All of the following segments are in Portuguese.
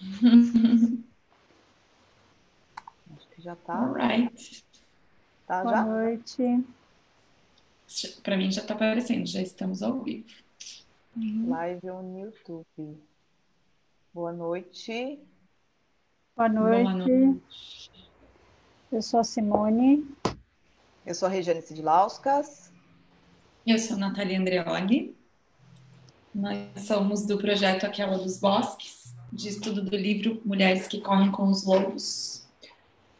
Acho que já tá. Alright. Tá Boa já? noite. Para mim já está aparecendo, já estamos ao vivo. Live on YouTube. Boa noite. Boa Boa noite. noite. Eu sou a Simone. Eu sou a Regiane Sidlauskas. Eu sou a Natália Andreoli. Nós somos do projeto Aquela dos Bosques, de estudo do livro Mulheres que Correm com os Lobos.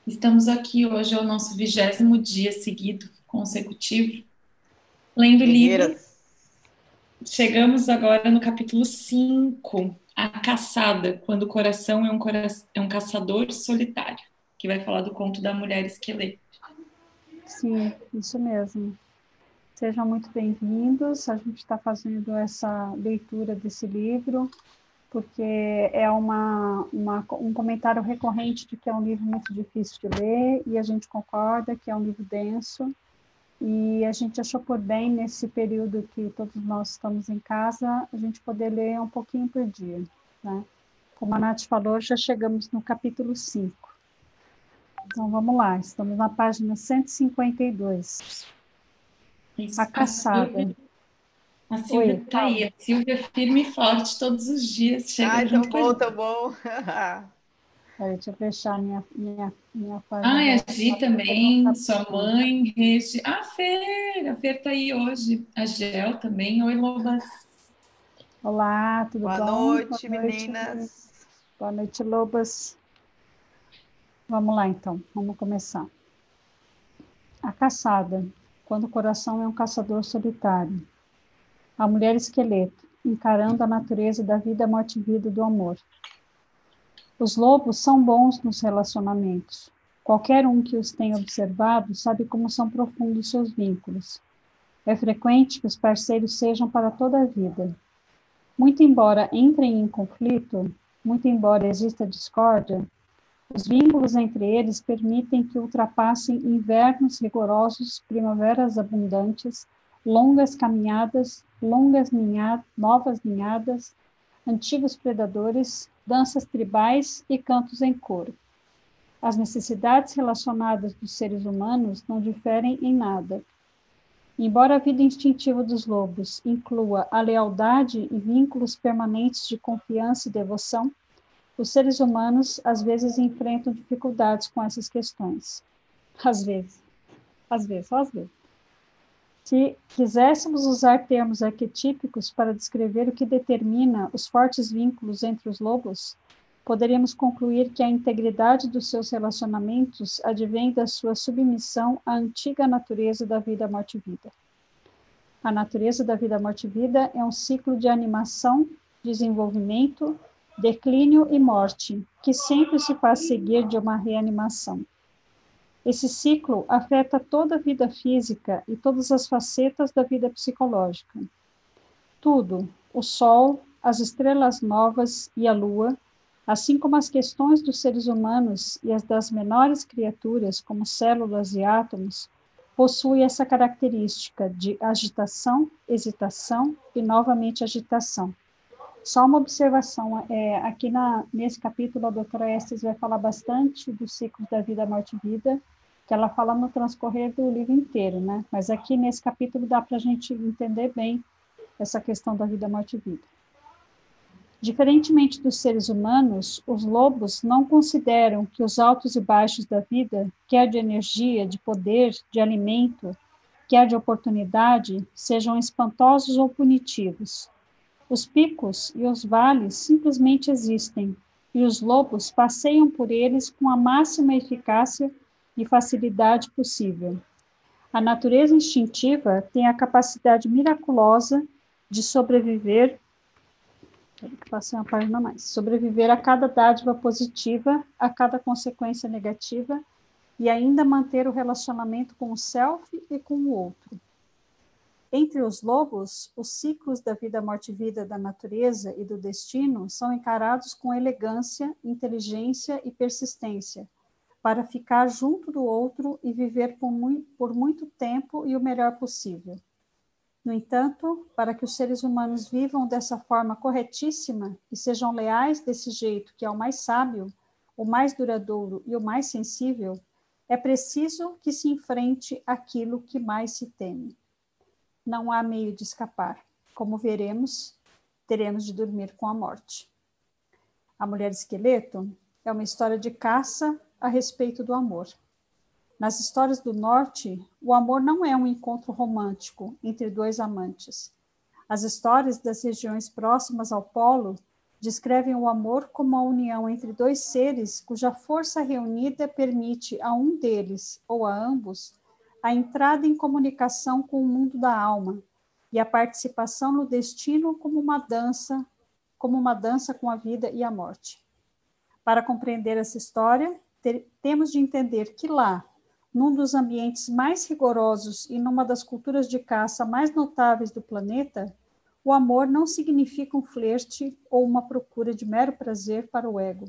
Estamos aqui hoje, é o nosso vigésimo dia seguido, consecutivo, lendo o livro. Chegamos agora no capítulo 5, A Caçada, quando o coração é um, cora- é um caçador solitário, que vai falar do conto da mulher esqueleto. Sim, isso mesmo. Sejam muito bem-vindos. A gente está fazendo essa leitura desse livro, porque é uma, uma- um comentário recorrente de que é um livro muito difícil de ler, e a gente concorda que é um livro denso. E a gente achou por bem, nesse período que todos nós estamos em casa, a gente poder ler um pouquinho por dia. Né? Como a Nath falou, já chegamos no capítulo 5. Então vamos lá, estamos na página 152. Isso. A caçada. A Silvia Oi, tá aí. A Silvia é firme e forte todos os dias. Chega Ai, tão a bom, gente. tão bom. Peraí, deixa eu fechar minha, minha, minha página. Ah, a agora, Gi também, sua mãe, Regi. Ah, Fer, a Fer tá aí hoje. A Gel também. Oi, Lobas. Olá, tudo Boa bom? noite, Boa noite, meninas. Boa noite, Lobas. Vamos lá, então, vamos começar. A caçada, quando o coração é um caçador solitário. A mulher esqueleto, encarando a natureza da vida, morte e vida do amor. Os lobos são bons nos relacionamentos. Qualquer um que os tenha observado sabe como são profundos seus vínculos. É frequente que os parceiros sejam para toda a vida. Muito embora entrem em conflito, muito embora exista discórdia, os vínculos entre eles permitem que ultrapassem invernos rigorosos, primaveras abundantes, longas caminhadas, longas ninhadas, novas ninhadas, antigos predadores, danças tribais e cantos em coro. As necessidades relacionadas dos seres humanos não diferem em nada. Embora a vida instintiva dos lobos inclua a lealdade e vínculos permanentes de confiança e devoção, os seres humanos às vezes enfrentam dificuldades com essas questões. Às vezes. Às vezes, só às vezes. Se quiséssemos usar termos arquetípicos para descrever o que determina os fortes vínculos entre os lobos, poderíamos concluir que a integridade dos seus relacionamentos advém da sua submissão à antiga natureza da vida, morte e vida. A natureza da vida, morte e vida é um ciclo de animação, desenvolvimento, declínio e morte, que sempre se faz seguir de uma reanimação. Esse ciclo afeta toda a vida física e todas as facetas da vida psicológica. Tudo, o Sol, as estrelas novas e a Lua, assim como as questões dos seres humanos e as das menores criaturas, como células e átomos, possui essa característica de agitação, hesitação e novamente agitação. Só uma observação, é, aqui na, nesse capítulo a doutora Estes vai falar bastante dos ciclos da vida, morte e vida, que ela fala no transcorrer do livro inteiro, né? Mas aqui nesse capítulo dá para a gente entender bem essa questão da vida, morte e vida. Diferentemente dos seres humanos, os lobos não consideram que os altos e baixos da vida, quer de energia, de poder, de alimento, quer de oportunidade, sejam espantosos ou punitivos. Os picos e os vales simplesmente existem, e os lobos passeiam por eles com a máxima eficácia e facilidade possível. A natureza instintiva tem a capacidade miraculosa de sobreviver passei uma página mais. Sobreviver a cada dádiva positiva, a cada consequência negativa e ainda manter o relacionamento com o self e com o outro. Entre os lobos, os ciclos da vida, morte e vida da natureza e do destino são encarados com elegância, inteligência e persistência, para ficar junto do outro e viver por muito, por muito tempo e o melhor possível. No entanto, para que os seres humanos vivam dessa forma corretíssima e sejam leais desse jeito, que é o mais sábio, o mais duradouro e o mais sensível, é preciso que se enfrente aquilo que mais se teme. Não há meio de escapar. Como veremos, teremos de dormir com a morte. A Mulher Esqueleto é uma história de caça a respeito do amor. Nas histórias do Norte, o amor não é um encontro romântico entre dois amantes. As histórias das regiões próximas ao Polo descrevem o amor como a união entre dois seres cuja força reunida permite a um deles ou a ambos a entrada em comunicação com o mundo da alma e a participação no destino como uma dança, como uma dança com a vida e a morte. Para compreender essa história, ter, temos de entender que lá, num dos ambientes mais rigorosos e numa das culturas de caça mais notáveis do planeta, o amor não significa um flerte ou uma procura de mero prazer para o ego,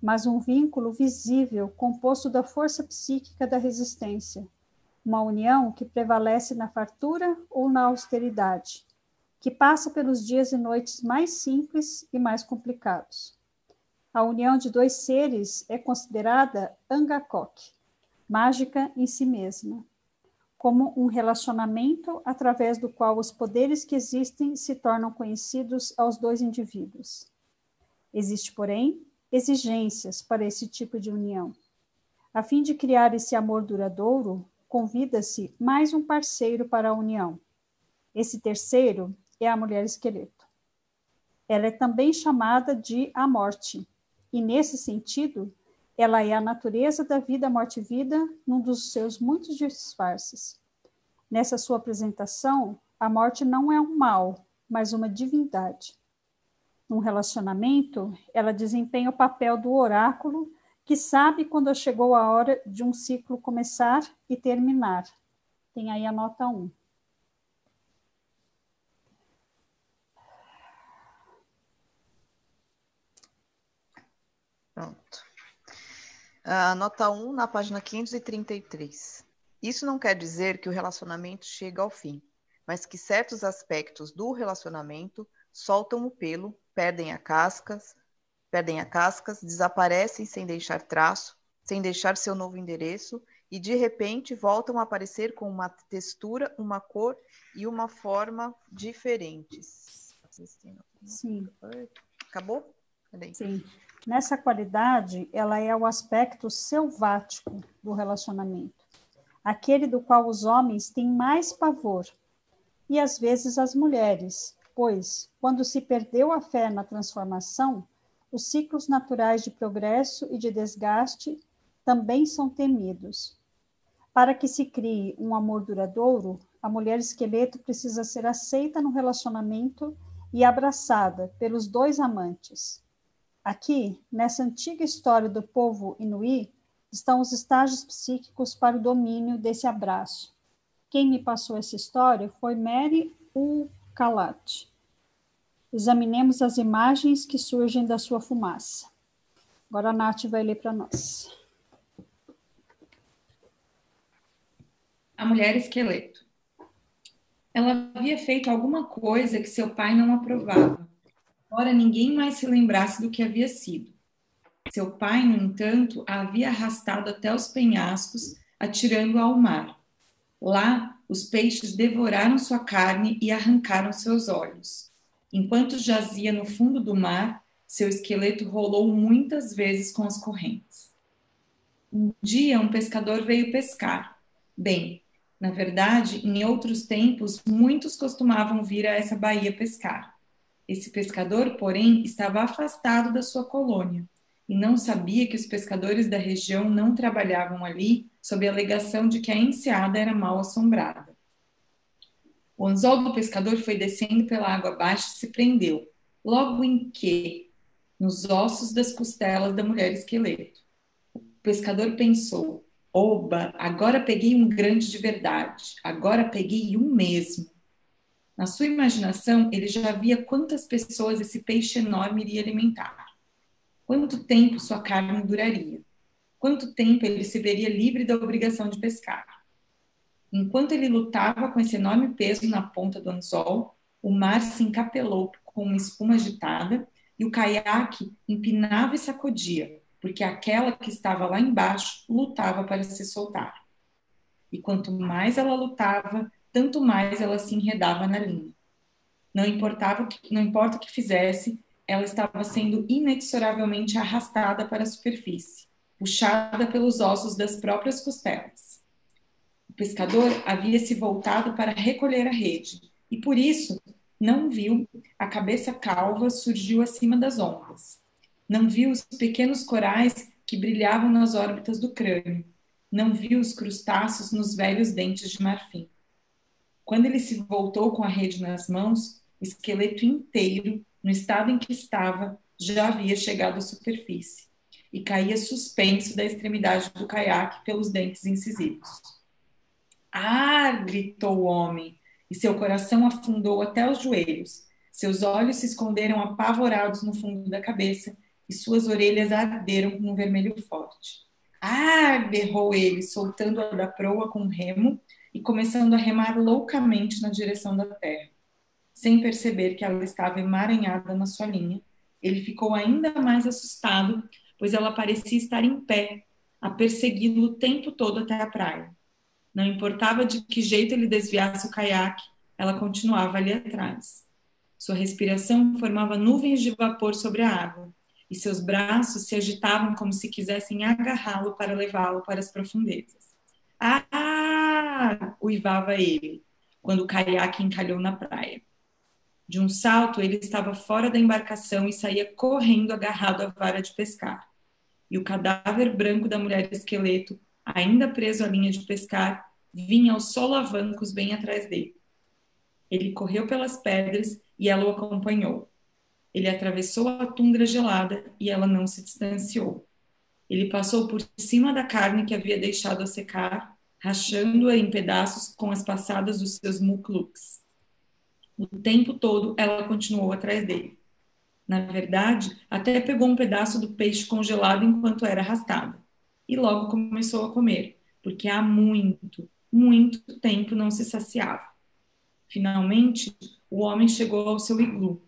mas um vínculo visível composto da força psíquica da resistência, uma união que prevalece na fartura ou na austeridade, que passa pelos dias e noites mais simples e mais complicados. A união de dois seres é considerada angakok, mágica em si mesma, como um relacionamento através do qual os poderes que existem se tornam conhecidos aos dois indivíduos. Existe, porém, exigências para esse tipo de união. A fim de criar esse amor duradouro, convida-se mais um parceiro para a união. Esse terceiro é a mulher esqueleto. Ela é também chamada de a morte, e nesse sentido, ela é a natureza da vida, morte e vida, num dos seus muitos disfarces. Nessa sua apresentação, a morte não é um mal, mas uma divindade. Num relacionamento, ela desempenha o papel do oráculo que sabe quando chegou a hora de um ciclo começar e terminar. Tem aí a nota 1. Pronto. Uh, nota 1, na página 533. Isso não quer dizer que o relacionamento chega ao fim, mas que certos aspectos do relacionamento soltam o pelo, perdem a cascas, perdem a cascas, desaparecem sem deixar traço, sem deixar seu novo endereço e de repente voltam a aparecer com uma textura, uma cor e uma forma diferentes. Sim. Acabou? Cadê? Sim. Nessa qualidade, ela é o aspecto selvático do relacionamento, aquele do qual os homens têm mais pavor, e às vezes as mulheres, pois, quando se perdeu a fé na transformação, os ciclos naturais de progresso e de desgaste também são temidos. Para que se crie um amor duradouro, a mulher esqueleto precisa ser aceita no relacionamento e abraçada pelos dois amantes Aqui, nessa antiga história do povo inuí, estão os estágios psíquicos para o domínio desse abraço. Quem me passou essa história foi Mary Ukalat. Examinemos as imagens que surgem da sua fumaça. Agora a Nath vai ler para nós. A mulher esqueleto. Ela havia feito alguma coisa que seu pai não aprovava embora ninguém mais se lembrasse do que havia sido. Seu pai, no entanto, a havia arrastado até os penhascos, atirando-a ao mar. Lá, os peixes devoraram sua carne e arrancaram seus olhos. Enquanto jazia no fundo do mar, seu esqueleto rolou muitas vezes com as correntes. Um dia, um pescador veio pescar. Bem, na verdade, em outros tempos, muitos costumavam vir a essa baía pescar. Esse pescador, porém, estava afastado da sua colônia e não sabia que os pescadores da região não trabalhavam ali sob a alegação de que a enseada era mal assombrada. O anzol do pescador foi descendo pela água abaixo e se prendeu, logo em que, nos ossos das costelas da mulher esqueleto. O pescador pensou: Oba, agora peguei um grande de verdade, agora peguei um mesmo. Na sua imaginação, ele já via quantas pessoas esse peixe enorme iria alimentar. Quanto tempo sua carne duraria? Quanto tempo ele se veria livre da obrigação de pescar? Enquanto ele lutava com esse enorme peso na ponta do anzol, o mar se encapelou com uma espuma agitada e o caiaque empinava e sacudia, porque aquela que estava lá embaixo lutava para se soltar. E quanto mais ela lutava, tanto mais ela se enredava na linha. Não importava que, não importa o que fizesse, ela estava sendo inexoravelmente arrastada para a superfície, puxada pelos ossos das próprias costelas. O pescador havia se voltado para recolher a rede e por isso não viu a cabeça calva surgiu acima das ondas. Não viu os pequenos corais que brilhavam nas órbitas do crânio. Não viu os crustáceos nos velhos dentes de marfim. Quando ele se voltou com a rede nas mãos, o esqueleto inteiro, no estado em que estava, já havia chegado à superfície e caía suspenso da extremidade do caiaque pelos dentes incisivos. Ah! gritou o homem, e seu coração afundou até os joelhos. Seus olhos se esconderam apavorados no fundo da cabeça e suas orelhas arderam com um vermelho forte. Ah! berrou ele, soltando-a da proa com um remo e começando a remar loucamente na direção da terra. Sem perceber que ela estava emaranhada na sua linha, ele ficou ainda mais assustado, pois ela parecia estar em pé, a persegui-lo o tempo todo até a praia. Não importava de que jeito ele desviasse o caiaque, ela continuava ali atrás. Sua respiração formava nuvens de vapor sobre a água, e seus braços se agitavam como se quisessem agarrá-lo para levá-lo para as profundezas. Ah! uivava ele, quando o caiaque encalhou na praia. De um salto, ele estava fora da embarcação e saía correndo agarrado à vara de pescar. E o cadáver branco da mulher esqueleto ainda preso à linha de pescar, vinha aos solavancos bem atrás dele. Ele correu pelas pedras e ela o acompanhou. Ele atravessou a tundra gelada e ela não se distanciou. Ele passou por cima da carne que havia deixado a secar, rachando-a em pedaços com as passadas dos seus mukluks. O tempo todo ela continuou atrás dele. Na verdade, até pegou um pedaço do peixe congelado enquanto era arrastada e logo começou a comer, porque há muito, muito tempo não se saciava. Finalmente, o homem chegou ao seu iglu,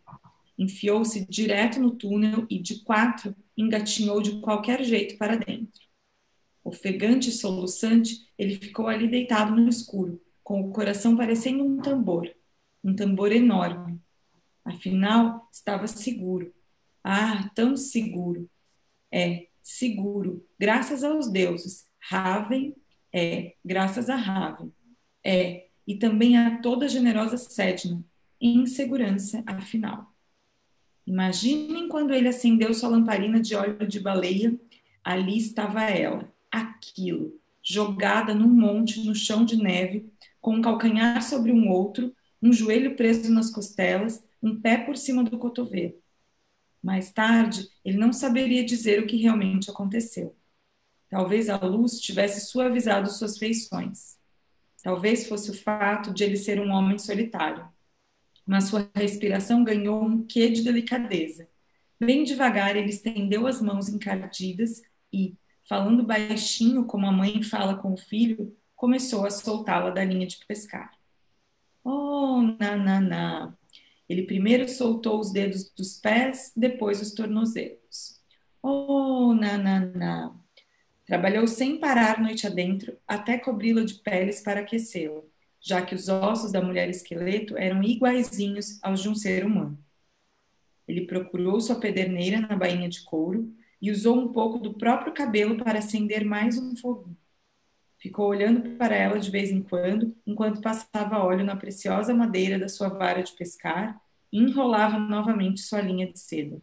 enfiou-se direto no túnel e, de quatro, engatinhou de qualquer jeito para dentro. Ofegante e soluçante, ele ficou ali deitado no escuro, com o coração parecendo um tambor, um tambor enorme. Afinal, estava seguro. Ah, tão seguro. É, seguro, graças aos deuses. Raven é, graças a Raven. É, e também a toda generosa Sedna, em segurança, afinal. Imaginem quando ele acendeu sua lamparina de óleo de baleia, ali estava ela, aquilo, jogada num monte no chão de neve, com um calcanhar sobre um outro, um joelho preso nas costelas, um pé por cima do cotovelo. Mais tarde, ele não saberia dizer o que realmente aconteceu. Talvez a luz tivesse suavizado suas feições. Talvez fosse o fato de ele ser um homem solitário. Mas sua respiração ganhou um quê de delicadeza. Bem devagar, ele estendeu as mãos encardidas e, falando baixinho como a mãe fala com o filho, começou a soltá-la da linha de pescar. Oh, na, na, na, ele primeiro soltou os dedos dos pés, depois os tornozelos. Oh, na, na, na. Trabalhou sem parar noite adentro, até cobri-la de peles para aquecê-la, já que os ossos da mulher esqueleto eram iguaizinhos aos de um ser humano. Ele procurou sua pederneira na bainha de couro e usou um pouco do próprio cabelo para acender mais um fogo. Ficou olhando para ela de vez em quando, enquanto passava óleo na preciosa madeira da sua vara de pescar e enrolava novamente sua linha de seda.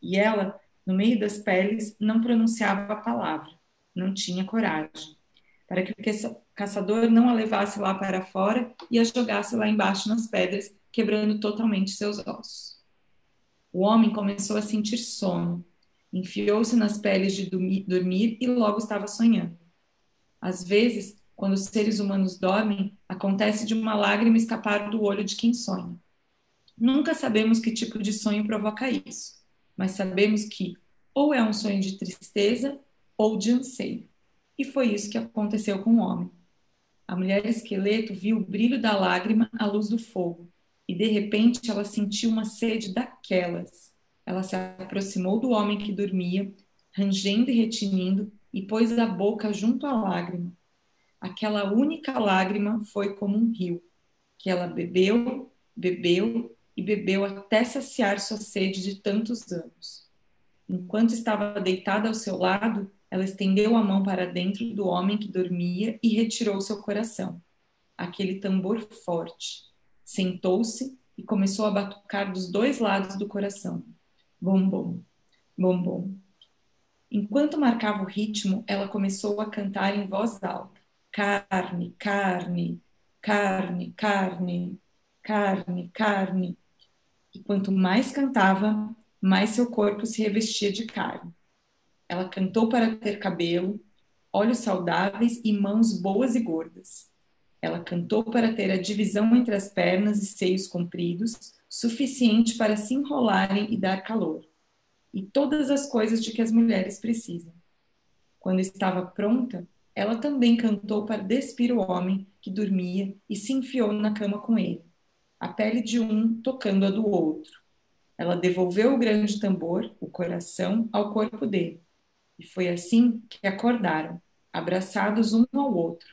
E ela, no meio das peles, não pronunciava a palavra, não tinha coragem, para que o caçador não a levasse lá para fora e a jogasse lá embaixo nas pedras, quebrando totalmente seus ossos. O homem começou a sentir sono, enfiou-se nas peles de dormir e logo estava sonhando. Às vezes, quando os seres humanos dormem, acontece de uma lágrima escapar do olho de quem sonha. Nunca sabemos que tipo de sonho provoca isso, mas sabemos que ou é um sonho de tristeza ou de anseio. E foi isso que aconteceu com o homem. A mulher esqueleto viu o brilho da lágrima à luz do fogo, e de repente ela sentiu uma sede daquelas. Ela se aproximou do homem que dormia, rangendo e retinindo, e pôs a boca junto à lágrima. Aquela única lágrima foi como um rio, que ela bebeu, bebeu e bebeu até saciar sua sede de tantos anos. Enquanto estava deitada ao seu lado, ela estendeu a mão para dentro do homem que dormia e retirou seu coração, aquele tambor forte. Sentou-se e começou a batucar dos dois lados do coração. Bom, bom, bom, bom. Enquanto marcava o ritmo, ela começou a cantar em voz alta: carne, carne, carne, carne, carne, carne. E quanto mais cantava, mais seu corpo se revestia de carne. Ela cantou para ter cabelo, olhos saudáveis e mãos boas e gordas. Ela cantou para ter a divisão entre as pernas e seios compridos, suficiente para se enrolarem e dar calor. E todas as coisas de que as mulheres precisam. Quando estava pronta, ela também cantou para despir o homem que dormia e se enfiou na cama com ele, a pele de um tocando a do outro. Ela devolveu o grande tambor, o coração, ao corpo dele e foi assim que acordaram, abraçados um ao outro,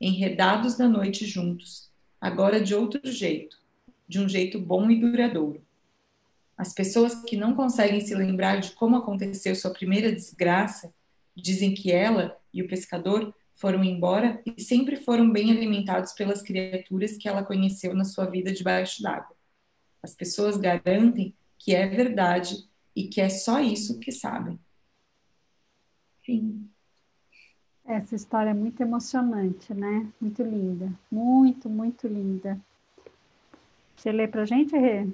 enredados na noite juntos, agora de outro jeito, de um jeito bom e duradouro. As pessoas que não conseguem se lembrar de como aconteceu sua primeira desgraça dizem que ela e o pescador foram embora e sempre foram bem alimentados pelas criaturas que ela conheceu na sua vida debaixo d'água. As pessoas garantem que é verdade e que é só isso que sabem. Sim. Essa história é muito emocionante, né? Muito linda. Muito, muito linda. Você lê para a gente, Rê?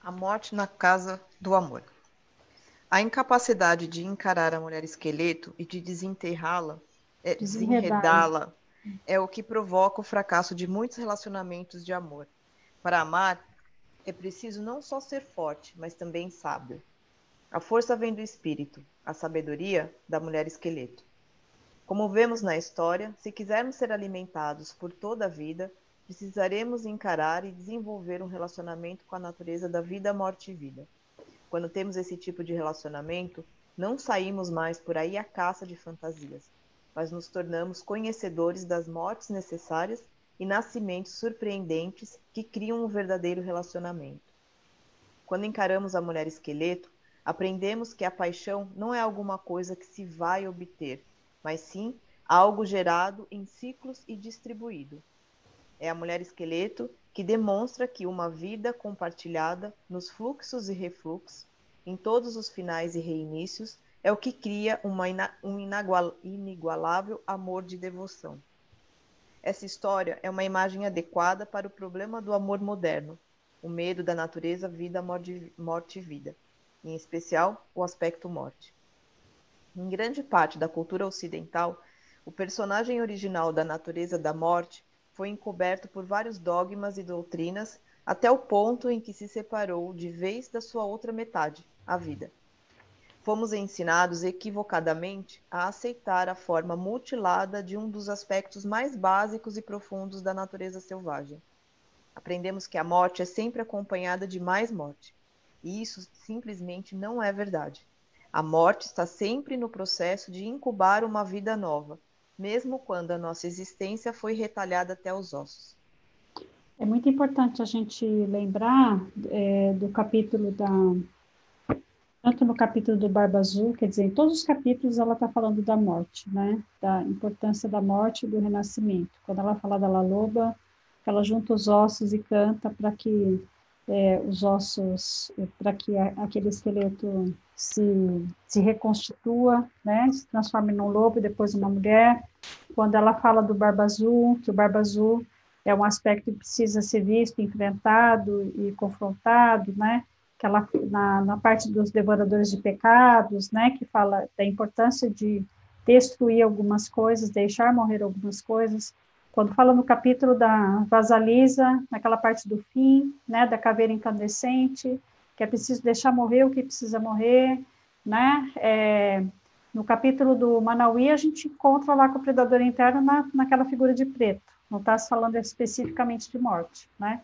A morte na casa do amor. A incapacidade de encarar a mulher esqueleto e de desenterrá-la, é, desenredá-la, é o que provoca o fracasso de muitos relacionamentos de amor. Para amar, é preciso não só ser forte, mas também sábio. A força vem do espírito, a sabedoria da mulher esqueleto. Como vemos na história, se quisermos ser alimentados por toda a vida, precisaremos encarar e desenvolver um relacionamento com a natureza da vida, morte e vida. Quando temos esse tipo de relacionamento, não saímos mais por aí à caça de fantasias, mas nos tornamos conhecedores das mortes necessárias e nascimentos surpreendentes que criam um verdadeiro relacionamento. Quando encaramos a mulher esqueleto, aprendemos que a paixão não é alguma coisa que se vai obter, mas sim algo gerado em ciclos e distribuído. É a mulher esqueleto que demonstra que uma vida compartilhada nos fluxos e refluxos, em todos os finais e reinícios, é o que cria uma, um inigualável amor de devoção. Essa história é uma imagem adequada para o problema do amor moderno, o medo da natureza, vida, morte e vida em especial o aspecto morte. Em grande parte da cultura ocidental, o personagem original da natureza da morte foi encoberto por vários dogmas e doutrinas até o ponto em que se separou de vez da sua outra metade, a vida. Fomos ensinados equivocadamente a aceitar a forma mutilada de um dos aspectos mais básicos e profundos da natureza selvagem. Aprendemos que a morte é sempre acompanhada de mais morte, e isso simplesmente não é verdade. A morte está sempre no processo de incubar uma vida nova, mesmo quando a nossa existência foi retalhada até os ossos. É muito importante a gente lembrar é, do capítulo da. Tanto no capítulo do Barba Azul, quer dizer, em todos os capítulos ela está falando da morte, né? Da importância da morte e do renascimento. Quando ela fala da La Loba, ela junta os ossos e canta para que é, os ossos é, para que a, aquele esqueleto se, se reconstitua, né, se transforme num lobo e depois uma mulher. Quando ela fala do barba azul, que o barba azul é um aspecto que precisa ser visto, enfrentado e confrontado, né, que ela na, na parte dos devoradores de pecados, né, que fala da importância de destruir algumas coisas, deixar morrer algumas coisas, quando fala no capítulo da Vasalisa, naquela parte do fim, né, da caveira incandescente, que é preciso deixar morrer o que precisa morrer, né, é, No capítulo do Manauí, a gente encontra lá com o predador interno na, naquela figura de preto. Não está falando especificamente de morte, né?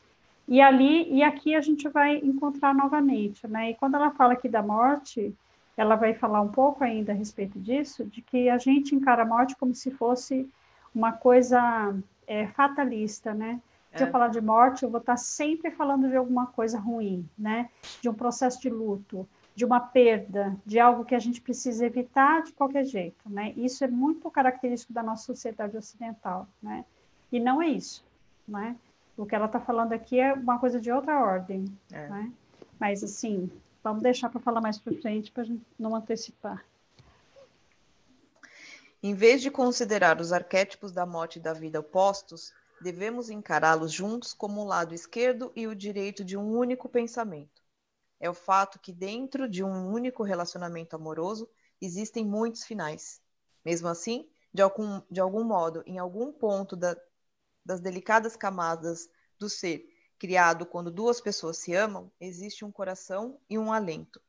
E ali e aqui a gente vai encontrar novamente, né? E quando ela fala aqui da morte, ela vai falar um pouco ainda a respeito disso, de que a gente encara a morte como se fosse uma coisa é, fatalista, né? Se é. eu falar de morte, eu vou estar sempre falando de alguma coisa ruim, né? De um processo de luto, de uma perda, de algo que a gente precisa evitar de qualquer jeito, né? Isso é muito característico da nossa sociedade ocidental, né? E não é isso, né? O que ela está falando aqui é uma coisa de outra ordem, é. né? Mas, assim, vamos deixar para falar mais para frente, para não antecipar. Em vez de considerar os arquétipos da morte e da vida opostos, devemos encará-los juntos como o lado esquerdo e o direito de um único pensamento. É o fato que dentro de um único relacionamento amoroso existem muitos finais. Mesmo assim, de algum, de algum modo, em algum ponto da, das delicadas camadas do ser criado quando duas pessoas se amam, existe um coração e um alento.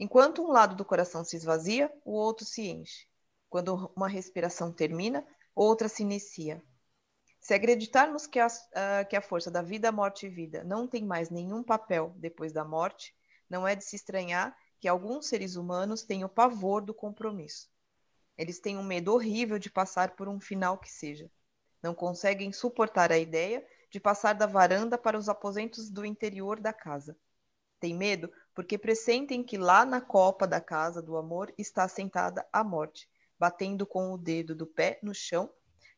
Enquanto um lado do coração se esvazia, o outro se enche. Quando uma respiração termina, outra se inicia. Se acreditarmos que a, uh, que a força da vida, morte e vida não tem mais nenhum papel depois da morte, não é de se estranhar que alguns seres humanos tenham pavor do compromisso. Eles têm um medo horrível de passar por um final que seja. Não conseguem suportar a ideia de passar da varanda para os aposentos do interior da casa. Têm medo porque pressentem que lá na copa da casa do amor está sentada a morte, batendo com o dedo do pé no chão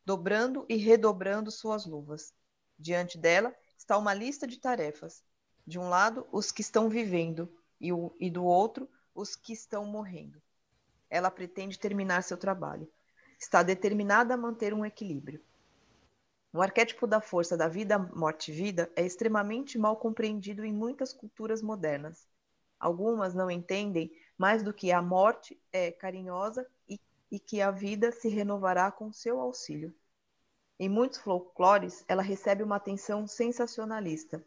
dobrando e redobrando suas luvas. Diante dela está uma lista de tarefas. De um lado, os que estão vivendo, e, o, e do outro, os que estão morrendo. Ela pretende terminar seu trabalho. Está determinada a manter um equilíbrio. O arquétipo da força da vida, morte e vida é extremamente mal compreendido em muitas culturas modernas. Algumas não entendem mais do que a morte é carinhosa e que a vida se renovará com seu auxílio. Em muitos folclores, ela recebe uma atenção sensacionalista.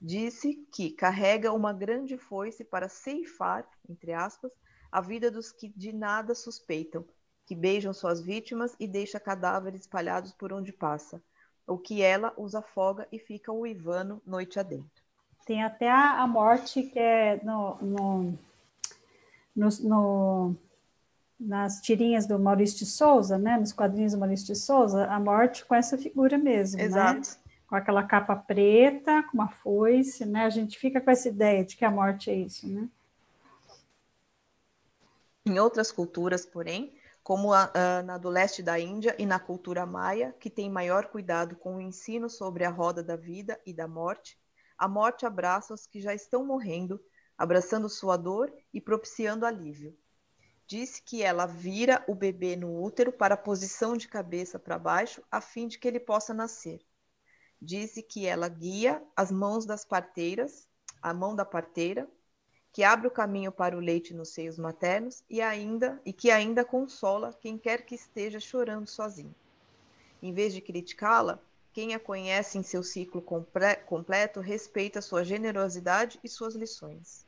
Disse que carrega uma grande foice para ceifar, entre aspas, a vida dos que de nada suspeitam, que beijam suas vítimas e deixa cadáveres espalhados por onde passa, o que ela os afoga e fica uivando noite adentro. Tem até a, morte que é no, no, no, no nas tirinhas do Maurício de Souza, né, nos quadrinhos do Maurício de Souza, a morte com essa figura mesmo, né? Exato. Né? Com aquela capa preta, com uma foice, né? A gente fica com essa ideia de que a morte é isso, né? Em outras culturas, porém, como a, a, na do leste da Índia e na cultura maia, que tem maior cuidado com o ensino sobre a roda da vida e da morte, a morte abraça os que já estão morrendo, abraçando sua dor e propiciando alívio disse que ela vira o bebê no útero para a posição de cabeça para baixo, a fim de que ele possa nascer. Disse que ela guia as mãos das parteiras, a mão da parteira, que abre o caminho para o leite nos seios maternos e ainda e que ainda consola quem quer que esteja chorando sozinho. Em vez de criticá-la, quem a conhece em seu ciclo comple completo respeita sua generosidade e suas lições.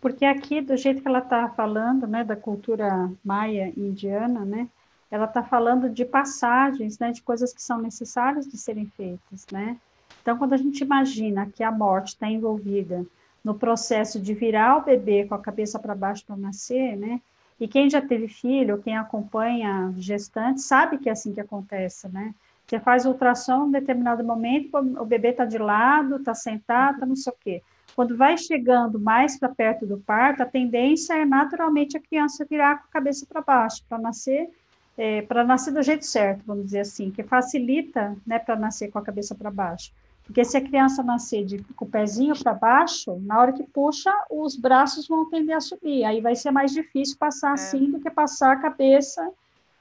Porque aqui, do jeito que ela está falando, né, da cultura maia indiana, né, ela está falando de passagens, né, de coisas que são necessárias de serem feitas, né. Então, quando a gente imagina que a morte está envolvida no processo de virar o bebê com a cabeça para baixo para nascer, né, e quem já teve filho, quem acompanha gestante, sabe que é assim que acontece, né. Você faz ultrassom em determinado momento, o bebê está de lado, está sentado, está não sei o quê. Quando vai chegando mais para perto do parto, a tendência é naturalmente a criança virar com a cabeça para baixo, para nascer, é, para nascer do jeito certo, vamos dizer assim, que facilita, né, para nascer com a cabeça para baixo. Porque se a criança nascer de, com o pezinho para baixo, na hora que puxa, os braços vão tender a subir. Aí vai ser mais difícil passar é. assim do que passar a cabeça,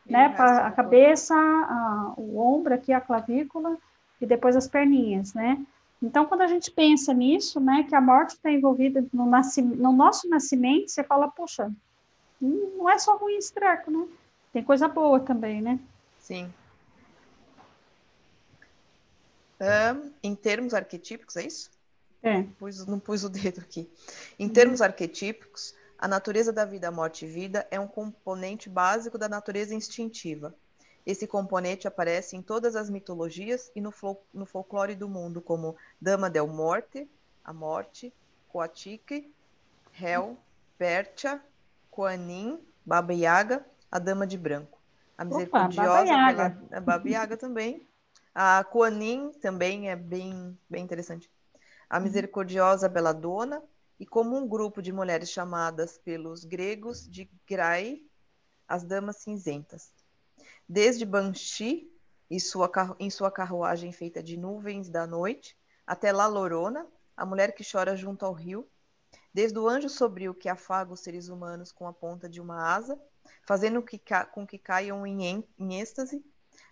e né? A cabeça, a, o ombro aqui, a clavícula e depois as perninhas, né? Então, quando a gente pensa nisso, né, que a morte está envolvida no, no, nosso nascimento, você fala, poxa, não é só ruim esse treco, né? Tem coisa boa também, né? Sim. Um, em termos arquetípicos, é isso? É. Pus, não pus o dedo aqui. Em termos arquetípicos, A natureza da vida, morte e vida é um componente básico da natureza instintiva. Esse componente aparece em todas as mitologias e no, fol no folclore do mundo, como Dama del Morte, a morte, Coatique, Hel, Percha, Coanin, Baba Yaga, a Dama de Branco. A misericordiosa Opa, Baba Yaga. Pela, a Baba Yaga também. A Coanin também é bem, bem interessante. A uhum. misericordiosa Beladona, e como um grupo de mulheres chamadas pelos gregos de Grai, as damas cinzentas. Desde Banshee, em sua, em sua carruagem feita de nuvens da noite, até La Lorona, a mulher que chora junto ao rio, desde o anjo sombrio que afaga os seres humanos com a ponta de uma asa, fazendo que com que caiam em, em êxtase,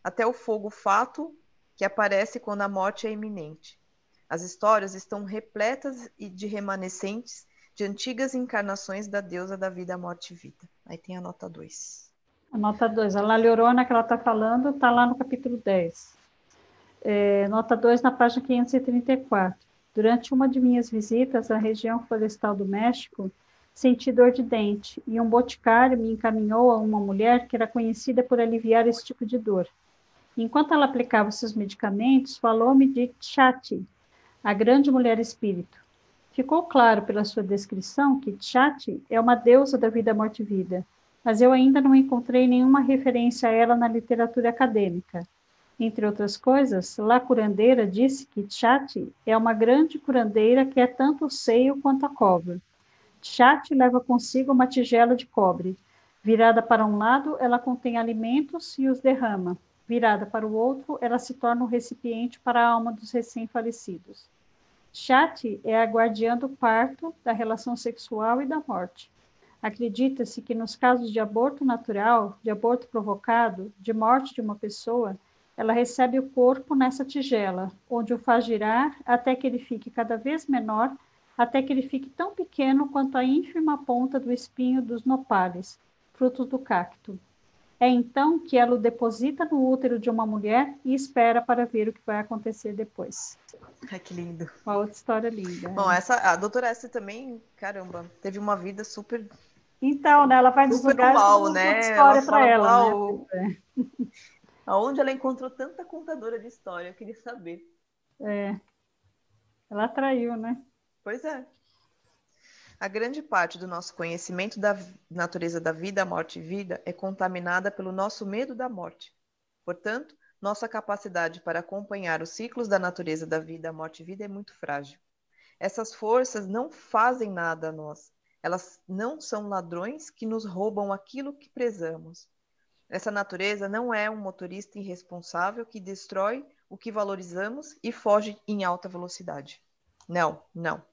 até o fogo fato que aparece quando a morte é iminente. As histórias estão repletas de remanescentes de antigas encarnações da deusa da vida, morte e vida. Aí tem a nota 2. A nota 2. A Laliorona que ela está falando está lá no capítulo 10. É, nota 2 na página 534. Durante uma de minhas visitas à região florestal do México, senti dor de dente e um boticário me encaminhou a uma mulher que era conhecida por aliviar esse tipo de dor. Enquanto ela aplicava seus medicamentos, falou-me de Chati, a grande mulher espírito. Ficou claro pela sua descrição que Chati é uma deusa da vida, morte e vida, mas eu ainda não encontrei nenhuma referência a ela na literatura acadêmica. Entre outras coisas, La Curandeira disse que Chati é uma grande curandeira que é tanto o seio quanto a cobra. Chati leva consigo uma tigela de cobre. Virada para um lado, ela contém alimentos e os derrama virada para o outro, ela se torna um recipiente para a alma dos recém-falecidos. Chati é a guardiã do parto, da relação sexual e da morte. Acredita-se que nos casos de aborto natural, de aborto provocado, de morte de uma pessoa, ela recebe o corpo nessa tigela, onde o faz girar até que ele fique cada vez menor, até que ele fique tão pequeno quanto a ínfima ponta do espinho dos nopales, frutos do cacto. É então que ela o deposita no útero de uma mulher e espera para ver o que vai acontecer depois. Ai, que lindo. Uma outra história linda. Bom, essa, a doutora S também, caramba, teve uma vida super. Então, né, ela vai nos lugares mal, né? história para ela. ela né? Aonde ela encontrou tanta contadora de história? Eu queria saber. É. Ela atraiu, né? Pois é. A grande parte do nosso conhecimento da natureza da vida, morte e vida é contaminada pelo nosso medo da morte. Portanto, nossa capacidade para acompanhar os ciclos da natureza da vida, morte e vida é muito frágil. Essas forças não fazem nada a nós. Elas não são ladrões que nos roubam aquilo que prezamos. Essa natureza não é um motorista irresponsável que destrói o que valorizamos e foge em alta velocidade. Não, não.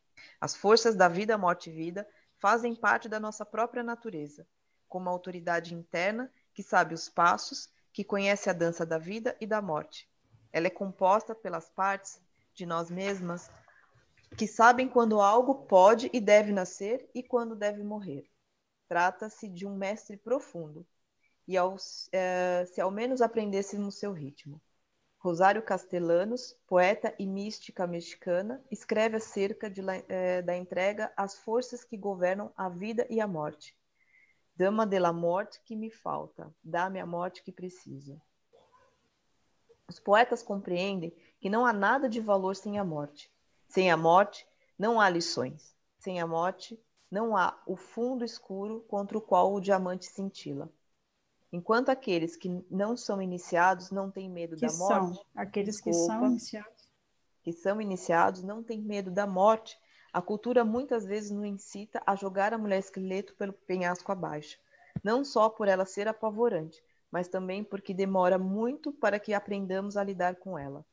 As forças da vida, morte e vida fazem parte da nossa própria natureza, como autoridade interna que sabe os passos, que conhece a dança da vida e da morte. Ela é composta pelas partes de nós mesmas que sabem quando algo pode e deve nascer e quando deve morrer. Trata-se de um mestre profundo, e aos, é, se ao menos aprendêssemos seu ritmo. Rosário Castellanos, poeta e mística mexicana, escreve acerca de, eh, da entrega às forças que governam a vida e a morte. Dama de la morte que me falta, dá-me a morte que preciso. Os poetas compreendem que não há nada de valor sem a morte. Sem a morte, não há lições. Sem a morte, não há o fundo escuro contra o qual o diamante cintila. Enquanto aqueles que não são iniciados não têm medo que da morte. São. Aqueles desculpa, que são iniciados. Que são iniciados não têm medo da morte. A cultura muitas vezes nos incita a jogar a mulher esqueleto pelo penhasco abaixo. Não só por ela ser apavorante, mas também porque demora muito para que aprendamos a lidar com ela.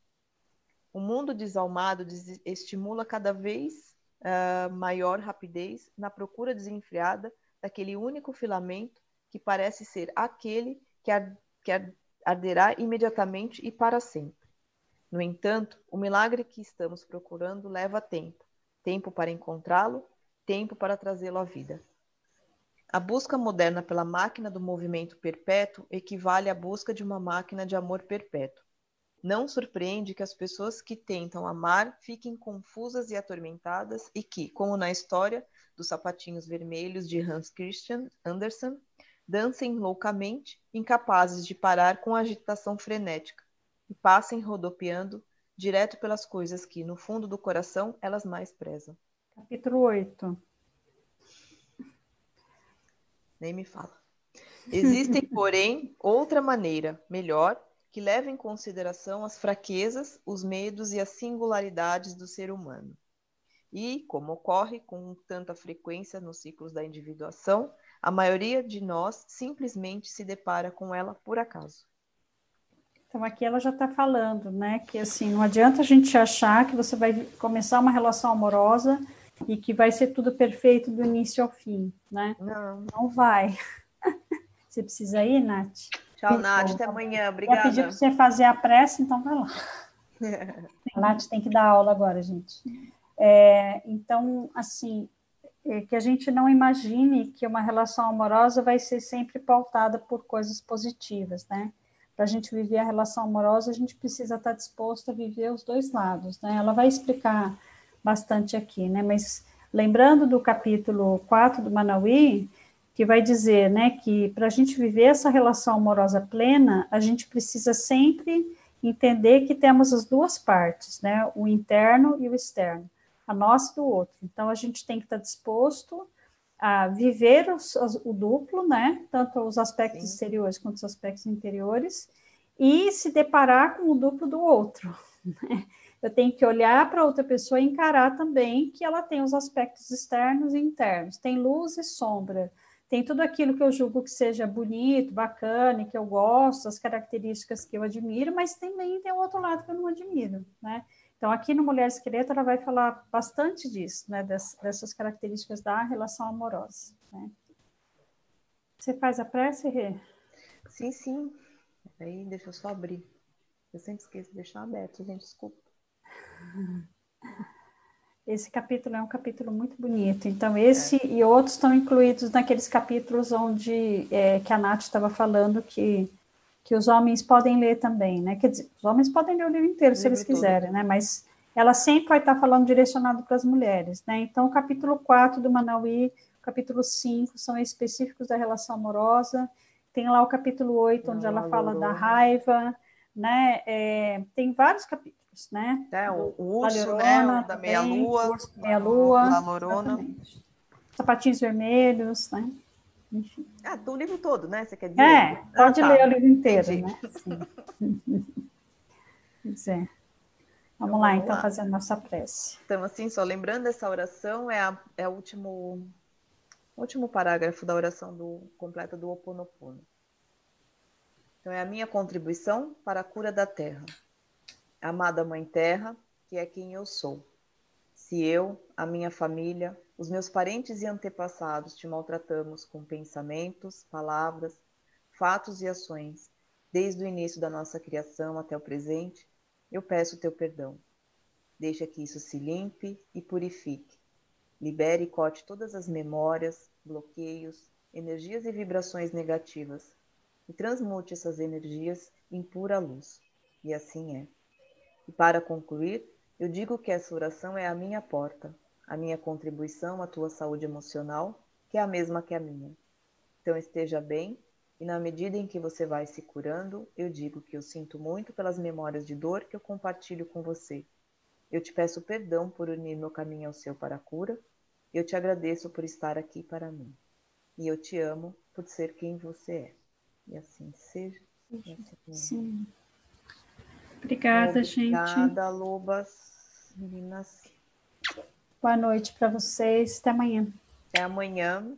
O mundo desalmado estimula cada vez uh, maior rapidez na procura desenfreada daquele único filamento que parece ser aquele que, ar, que arderá imediatamente e para sempre. No entanto, o milagre que estamos procurando leva tempo tempo para encontrá-lo, tempo para trazê-lo à vida. A busca moderna pela máquina do movimento perpétuo equivale à busca de uma máquina de amor perpétuo. Não surpreende que as pessoas que tentam amar fiquem confusas e atormentadas e que, como na história, dos sapatinhos vermelhos de Hans Christian Andersen, dancem loucamente, incapazes de parar com a agitação frenética, e passem rodopiando direto pelas coisas que, no fundo do coração, elas mais prezam. Capítulo 8. Nem me fala. Existem, porém, outra maneira, melhor, que leva em consideração as fraquezas, os medos e as singularidades do ser humano. E, como ocorre com tanta frequência nos ciclos da individuação, a maioria de nós simplesmente se depara com ela por acaso. Então aqui ela já está falando, né, que assim não adianta a gente achar que você vai começar uma relação amorosa e que vai ser tudo perfeito do início ao fim, né? Não, não vai. Você precisa ir, Nath? Tchau, Nath. Até amanhã. Obrigada. Eu pedi para você fazer a prece, então vai lá. a Nath tem que dar aula agora, gente. É, então, assim, é que a gente não imagine que uma relação amorosa vai ser sempre pautada por coisas positivas, né? Para a gente viver a relação amorosa, a gente precisa estar disposto a viver os dois lados, né? Ela vai explicar bastante aqui, né? Mas lembrando do capítulo 4 do Manauí, que vai dizer né, que para a gente viver essa relação amorosa plena, a gente precisa sempre entender que temos as duas partes, né, o interno e o externo, a nossa e do outro. Então, a gente tem que estar disposto a viver os, o duplo, né, tanto os aspectos Sim. exteriores quanto os aspectos interiores, e se deparar com o duplo do outro. Né? Eu tenho que olhar para outra pessoa e encarar também que ela tem os aspectos externos e internos, tem luz e sombra, tem tudo aquilo que eu julgo que seja bonito, bacana, que eu gosto, as características que eu admiro, mas também tem o outro lado que eu não admiro, né? Então, aqui no Mulher Esqueleto, ela vai falar bastante disso, né? dessas características da relação amorosa, né? Você faz a prece, Rê? Sim, sim. Aí, deixa eu só abrir. Eu sempre esqueço de deixar aberto, gente, desculpa. Esse capítulo é um capítulo muito bonito. Então, esse é. e outros estão incluídos naqueles capítulos onde é, que a Nath estava falando que, que os homens podem ler também, né? Quer dizer, os homens podem ler o livro inteiro, se eles quiserem, todo. né? Mas ela sempre vai estar falando direcionado para as mulheres, né? Então, o capítulo 4 do Manauí, o capítulo 5 são específicos da relação amorosa. Tem lá o capítulo 8, onde Não, ela fala da raiva, né? É, tem vários capítulos né? É, o, o urso, né? da meia-lua. Meia-lua. Sapatinhos vermelhos, né? Enfim. Ah, do livro todo, né? Você quer dizer? É, pode ah, tá. ler o livro inteiro, Entendi. né? Pois é. Vamos então, lá, vamos então, lá. fazer a nossa prece. Então, assim, só lembrando, essa oração é, a, é o último, último parágrafo da oração do, completa do Ho Oponopono. Então, é a minha contribuição para a cura da Terra. Amada Mãe Terra, que é quem eu sou. Se eu, a minha família, os meus parentes e antepassados te maltratamos com pensamentos, palavras, fatos e ações, desde o início da nossa criação até o presente, eu peço teu perdão. Deixa que isso se limpe e purifique. Libere e cote todas as memórias, bloqueios, energias e vibrações negativas e transmute essas energias em pura luz. E assim é. E para concluir, eu digo que essa oração é a minha porta, a minha contribuição à tua saúde emocional, que é a mesma que a minha. Então esteja bem, e na medida em que você vai se curando, eu digo que eu sinto muito pelas memórias de dor que eu compartilho com você. Eu te peço perdão por unir meu caminho ao seu para a cura, e eu te agradeço por estar aqui para mim. E eu te amo por ser quem você é. E assim seja. Sim. Obrigada, Obrigada gente. Obrigada, Lobas. Meninas. Boa noite para vocês. Até amanhã. Até amanhã.